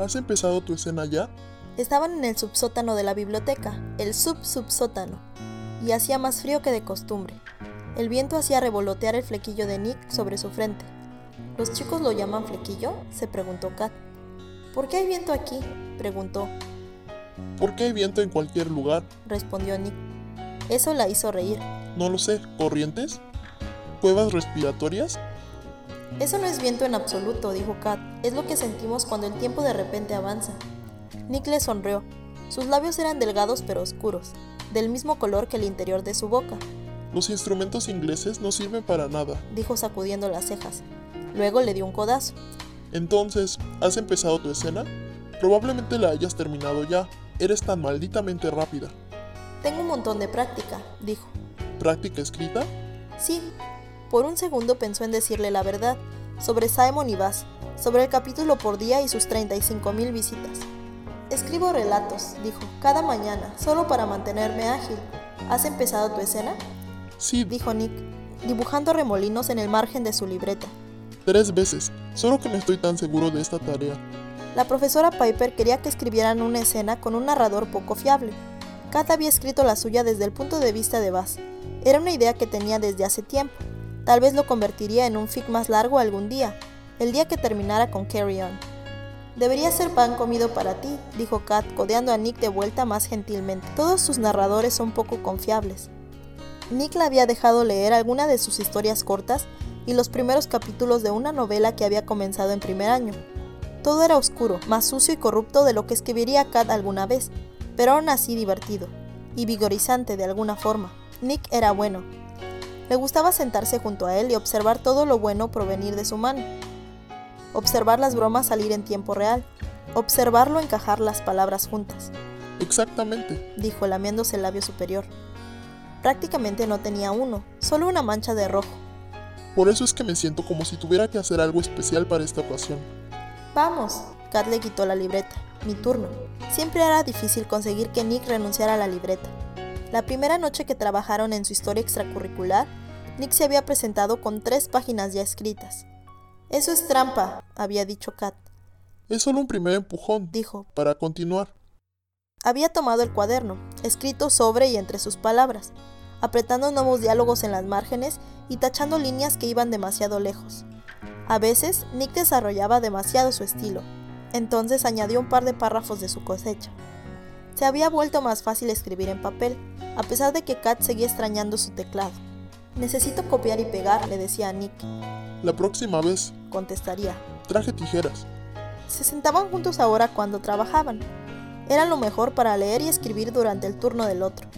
¿Has empezado tu escena ya? Estaban en el subsótano de la biblioteca, el sub-subsótano, y hacía más frío que de costumbre. El viento hacía revolotear el flequillo de Nick sobre su frente. ¿Los chicos lo llaman flequillo? se preguntó Kat. ¿Por qué hay viento aquí? preguntó. ¿Por qué hay viento en cualquier lugar? respondió Nick. Eso la hizo reír. No lo sé, ¿corrientes? ¿Cuevas respiratorias? Eso no es viento en absoluto, dijo Kat. Es lo que sentimos cuando el tiempo de repente avanza. Nick le sonrió. Sus labios eran delgados pero oscuros, del mismo color que el interior de su boca. Los instrumentos ingleses no sirven para nada, dijo sacudiendo las cejas. Luego le dio un codazo. Entonces, ¿has empezado tu escena? Probablemente la hayas terminado ya. Eres tan malditamente rápida. Tengo un montón de práctica, dijo. ¿Práctica escrita? Sí. Por un segundo pensó en decirle la verdad, sobre Simon y Bass, sobre el capítulo por día y sus 35.000 visitas. Escribo relatos, dijo, cada mañana, solo para mantenerme ágil. ¿Has empezado tu escena? Sí, dijo Nick, dibujando remolinos en el margen de su libreta. Tres veces, solo que no estoy tan seguro de esta tarea. La profesora Piper quería que escribieran una escena con un narrador poco fiable. Kat había escrito la suya desde el punto de vista de Bass. Era una idea que tenía desde hace tiempo. Tal vez lo convertiría en un fic más largo algún día, el día que terminara con Carry On. Debería ser pan comido para ti, dijo Kat, codeando a Nick de vuelta más gentilmente. Todos sus narradores son poco confiables. Nick le había dejado leer alguna de sus historias cortas y los primeros capítulos de una novela que había comenzado en primer año. Todo era oscuro, más sucio y corrupto de lo que escribiría Kat alguna vez, pero aún así divertido, y vigorizante de alguna forma. Nick era bueno. Le gustaba sentarse junto a él y observar todo lo bueno provenir de su mano. Observar las bromas salir en tiempo real. Observarlo encajar las palabras juntas. Exactamente, dijo lamiéndose el labio superior. Prácticamente no tenía uno, solo una mancha de rojo. Por eso es que me siento como si tuviera que hacer algo especial para esta ocasión. Vamos. Kat le quitó la libreta. Mi turno. Siempre era difícil conseguir que Nick renunciara a la libreta. La primera noche que trabajaron en su historia extracurricular, Nick se había presentado con tres páginas ya escritas. Eso es trampa, había dicho Kat. Es solo un primer empujón, dijo, para continuar. Había tomado el cuaderno, escrito sobre y entre sus palabras, apretando nuevos diálogos en las márgenes y tachando líneas que iban demasiado lejos. A veces, Nick desarrollaba demasiado su estilo, entonces añadió un par de párrafos de su cosecha. Se había vuelto más fácil escribir en papel, a pesar de que Kat seguía extrañando su teclado. Necesito copiar y pegar, le decía a Nick. La próxima vez, contestaría. Traje tijeras. Se sentaban juntos ahora cuando trabajaban. Era lo mejor para leer y escribir durante el turno del otro.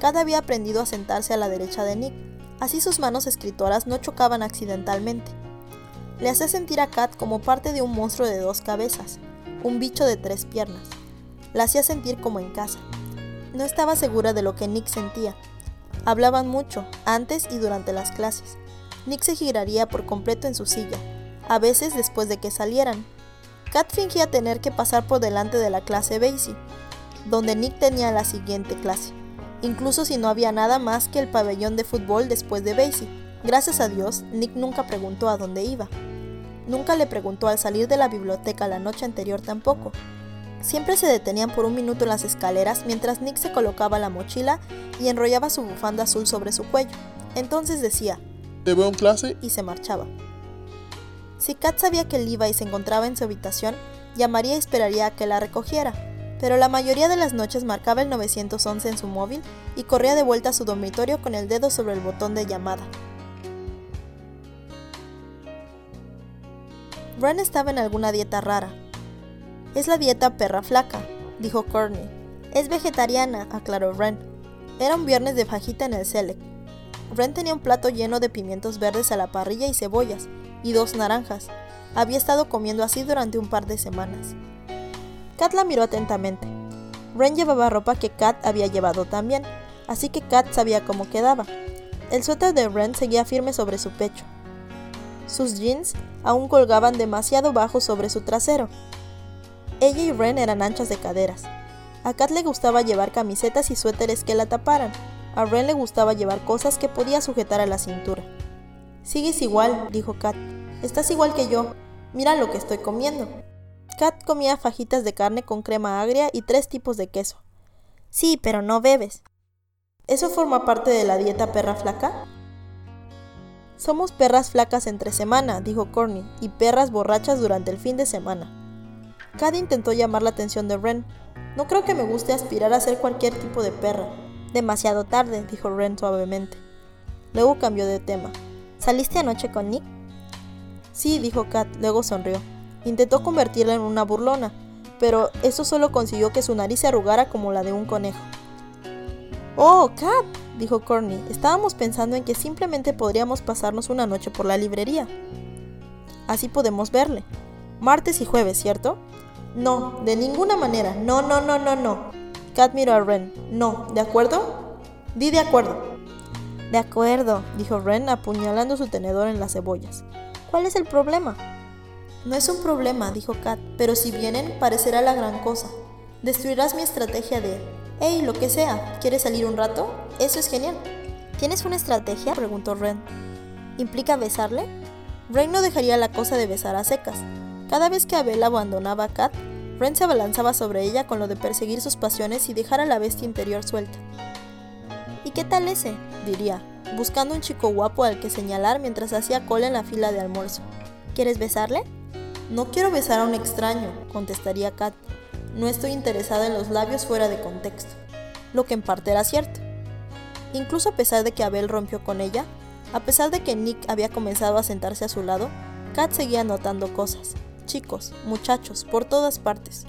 Kat había aprendido a sentarse a la derecha de Nick, así sus manos escritoras no chocaban accidentalmente le hacía sentir a Kat como parte de un monstruo de dos cabezas, un bicho de tres piernas. La hacía sentir como en casa. No estaba segura de lo que Nick sentía. Hablaban mucho, antes y durante las clases. Nick se giraría por completo en su silla, a veces después de que salieran. Kat fingía tener que pasar por delante de la clase Basie, donde Nick tenía la siguiente clase, incluso si no había nada más que el pabellón de fútbol después de Basie. Gracias a Dios, Nick nunca preguntó a dónde iba. Nunca le preguntó al salir de la biblioteca la noche anterior tampoco. Siempre se detenían por un minuto en las escaleras mientras Nick se colocaba la mochila y enrollaba su bufanda azul sobre su cuello. Entonces decía, Te veo en clase y se marchaba. Si Kat sabía que Levi se encontraba en su habitación, llamaría y esperaría a que la recogiera, pero la mayoría de las noches marcaba el 911 en su móvil y corría de vuelta a su dormitorio con el dedo sobre el botón de llamada. Ren estaba en alguna dieta rara. Es la dieta perra flaca, dijo Courtney. Es vegetariana, aclaró Ren. Era un viernes de fajita en el Select. Ren tenía un plato lleno de pimientos verdes a la parrilla y cebollas, y dos naranjas. Había estado comiendo así durante un par de semanas. Kat la miró atentamente. Ren llevaba ropa que Kat había llevado también, así que Kat sabía cómo quedaba. El suéter de Ren seguía firme sobre su pecho. Sus jeans aún colgaban demasiado bajo sobre su trasero. Ella y Ren eran anchas de caderas. A Kat le gustaba llevar camisetas y suéteres que la taparan. A Ren le gustaba llevar cosas que podía sujetar a la cintura. Sigues igual, dijo Kat. Estás igual que yo. Mira lo que estoy comiendo. Kat comía fajitas de carne con crema agria y tres tipos de queso. Sí, pero no bebes. ¿Eso forma parte de la dieta perra flaca? Somos perras flacas entre semana, dijo Corny, y perras borrachas durante el fin de semana. Kat intentó llamar la atención de Ren. No creo que me guste aspirar a ser cualquier tipo de perra. Demasiado tarde, dijo Ren suavemente. Luego cambió de tema. ¿Saliste anoche con Nick? Sí, dijo Kat, luego sonrió. Intentó convertirla en una burlona, pero eso solo consiguió que su nariz se arrugara como la de un conejo. Oh, Kat, dijo Corny, estábamos pensando en que simplemente podríamos pasarnos una noche por la librería. Así podemos verle. Martes y jueves, ¿cierto? No, de ninguna manera. No, no, no, no, no. Kat miró a Ren. No, ¿de acuerdo? Di de acuerdo. De acuerdo, dijo Ren apuñalando su tenedor en las cebollas. ¿Cuál es el problema? No es un problema, dijo Kat, pero si vienen, parecerá la gran cosa. Destruirás mi estrategia de, hey, lo que sea, ¿quieres salir un rato? Eso es genial. ¿Tienes una estrategia? preguntó Ren. ¿Implica besarle? Ren no dejaría la cosa de besar a secas. Cada vez que Abel abandonaba a Kat, Ren se abalanzaba sobre ella con lo de perseguir sus pasiones y dejar a la bestia interior suelta. ¿Y qué tal ese? diría, buscando un chico guapo al que señalar mientras hacía cola en la fila de almuerzo. ¿Quieres besarle? No quiero besar a un extraño, contestaría Kat. No estoy interesada en los labios fuera de contexto. Lo que en parte era cierto. Incluso a pesar de que Abel rompió con ella, a pesar de que Nick había comenzado a sentarse a su lado, Kat seguía notando cosas. Chicos, muchachos, por todas partes.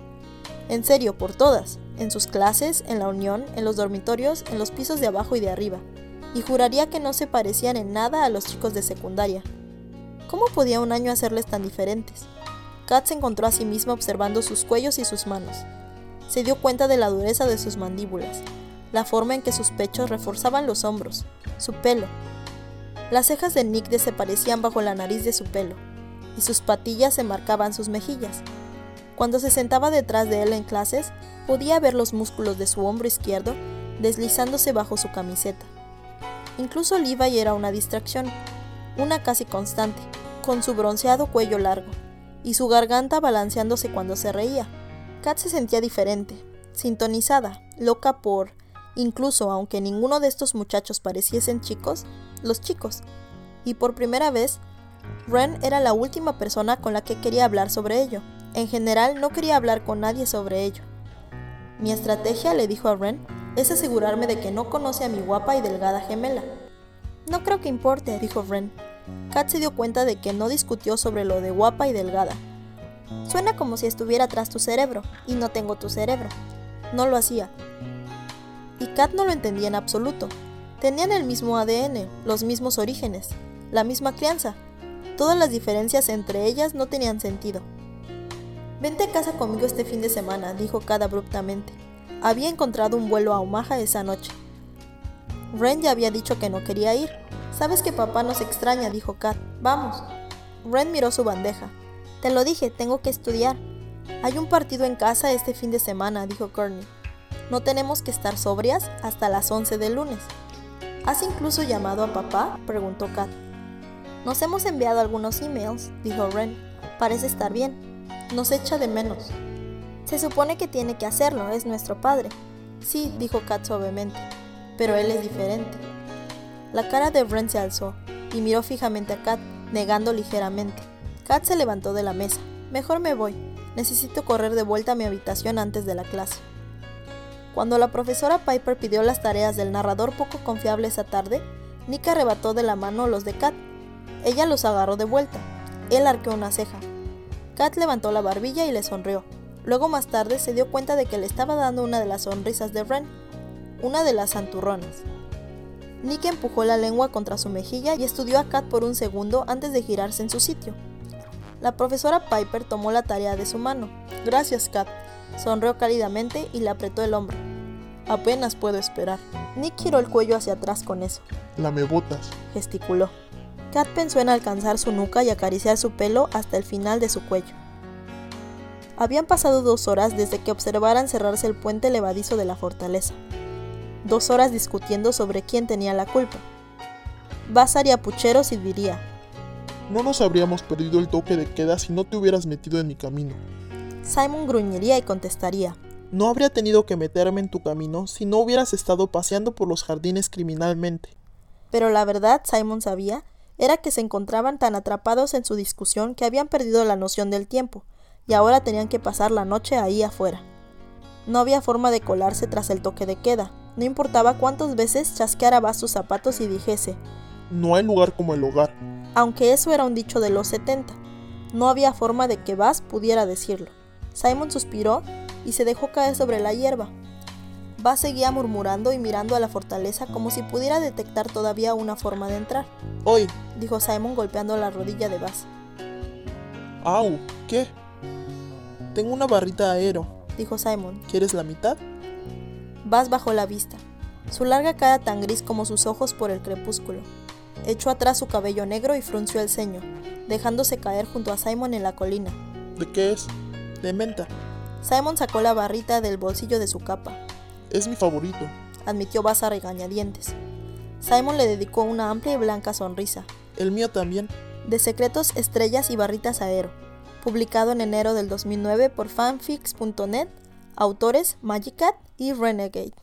En serio, por todas. En sus clases, en la unión, en los dormitorios, en los pisos de abajo y de arriba. Y juraría que no se parecían en nada a los chicos de secundaria. ¿Cómo podía un año hacerles tan diferentes? Kat se encontró a sí misma observando sus cuellos y sus manos. Se dio cuenta de la dureza de sus mandíbulas, la forma en que sus pechos reforzaban los hombros, su pelo. Las cejas de Nick desaparecían bajo la nariz de su pelo, y sus patillas se marcaban sus mejillas. Cuando se sentaba detrás de él en clases, podía ver los músculos de su hombro izquierdo deslizándose bajo su camiseta. Incluso Levi era una distracción, una casi constante, con su bronceado cuello largo y su garganta balanceándose cuando se reía. Kat se sentía diferente, sintonizada, loca por, incluso aunque ninguno de estos muchachos pareciesen chicos, los chicos. Y por primera vez, Ren era la última persona con la que quería hablar sobre ello. En general no quería hablar con nadie sobre ello. Mi estrategia, le dijo a Ren, es asegurarme de que no conoce a mi guapa y delgada gemela. No creo que importe, dijo Ren. Kat se dio cuenta de que no discutió sobre lo de guapa y delgada. Suena como si estuviera tras tu cerebro, y no tengo tu cerebro. No lo hacía. Y Kat no lo entendía en absoluto. Tenían el mismo ADN, los mismos orígenes, la misma crianza. Todas las diferencias entre ellas no tenían sentido. Vente a casa conmigo este fin de semana, dijo Kat abruptamente. Había encontrado un vuelo a Omaha esa noche. Ren ya había dicho que no quería ir. Sabes que papá nos extraña, dijo Kat. Vamos. Ren miró su bandeja. Te lo dije, tengo que estudiar. Hay un partido en casa este fin de semana, dijo Courtney. No tenemos que estar sobrias hasta las 11 del lunes. ¿Has incluso llamado a papá? preguntó Kat. Nos hemos enviado algunos emails, dijo Ren. Parece estar bien. Nos echa de menos. Se supone que tiene que hacerlo, es nuestro padre. Sí, dijo Kat suavemente pero él es diferente. La cara de Brent se alzó y miró fijamente a Kat, negando ligeramente. Kat se levantó de la mesa. Mejor me voy. Necesito correr de vuelta a mi habitación antes de la clase. Cuando la profesora Piper pidió las tareas del narrador poco confiable esa tarde, Nick arrebató de la mano los de Kat. Ella los agarró de vuelta. Él arqueó una ceja. Kat levantó la barbilla y le sonrió. Luego más tarde se dio cuenta de que le estaba dando una de las sonrisas de Ren una de las santurronas. Nick empujó la lengua contra su mejilla y estudió a Kat por un segundo antes de girarse en su sitio. La profesora Piper tomó la tarea de su mano. Gracias, Kat. Sonrió cálidamente y le apretó el hombro. Apenas puedo esperar. Nick giró el cuello hacia atrás con eso. me botas, gesticuló. Kat pensó en alcanzar su nuca y acariciar su pelo hasta el final de su cuello. Habían pasado dos horas desde que observaran cerrarse el puente levadizo de la fortaleza dos horas discutiendo sobre quién tenía la culpa. Basaría pucheros y diría, no nos habríamos perdido el toque de queda si no te hubieras metido en mi camino. Simon gruñiría y contestaría. No habría tenido que meterme en tu camino si no hubieras estado paseando por los jardines criminalmente. Pero la verdad, Simon sabía, era que se encontraban tan atrapados en su discusión que habían perdido la noción del tiempo, y ahora tenían que pasar la noche ahí afuera. No había forma de colarse tras el toque de queda, no importaba cuántas veces chasqueara Bass sus zapatos y dijese, No hay lugar como el hogar. Aunque eso era un dicho de los 70, no había forma de que Bass pudiera decirlo. Simon suspiró y se dejó caer sobre la hierba. Bass seguía murmurando y mirando a la fortaleza como si pudiera detectar todavía una forma de entrar. Hoy, dijo Simon golpeando la rodilla de Bass. ¡Au! ¿Qué? Tengo una barrita aero, dijo Simon. ¿Quieres la mitad? Bass bajó la vista, su larga cara tan gris como sus ojos por el crepúsculo. Echó atrás su cabello negro y frunció el ceño, dejándose caer junto a Simon en la colina. ¿De qué es? De menta. Simon sacó la barrita del bolsillo de su capa. Es mi favorito, admitió Bass a regañadientes. Simon le dedicó una amplia y blanca sonrisa. El mío también. De secretos, estrellas y barritas aero. Publicado en enero del 2009 por fanfics.net. Autores Magicat y Renegade.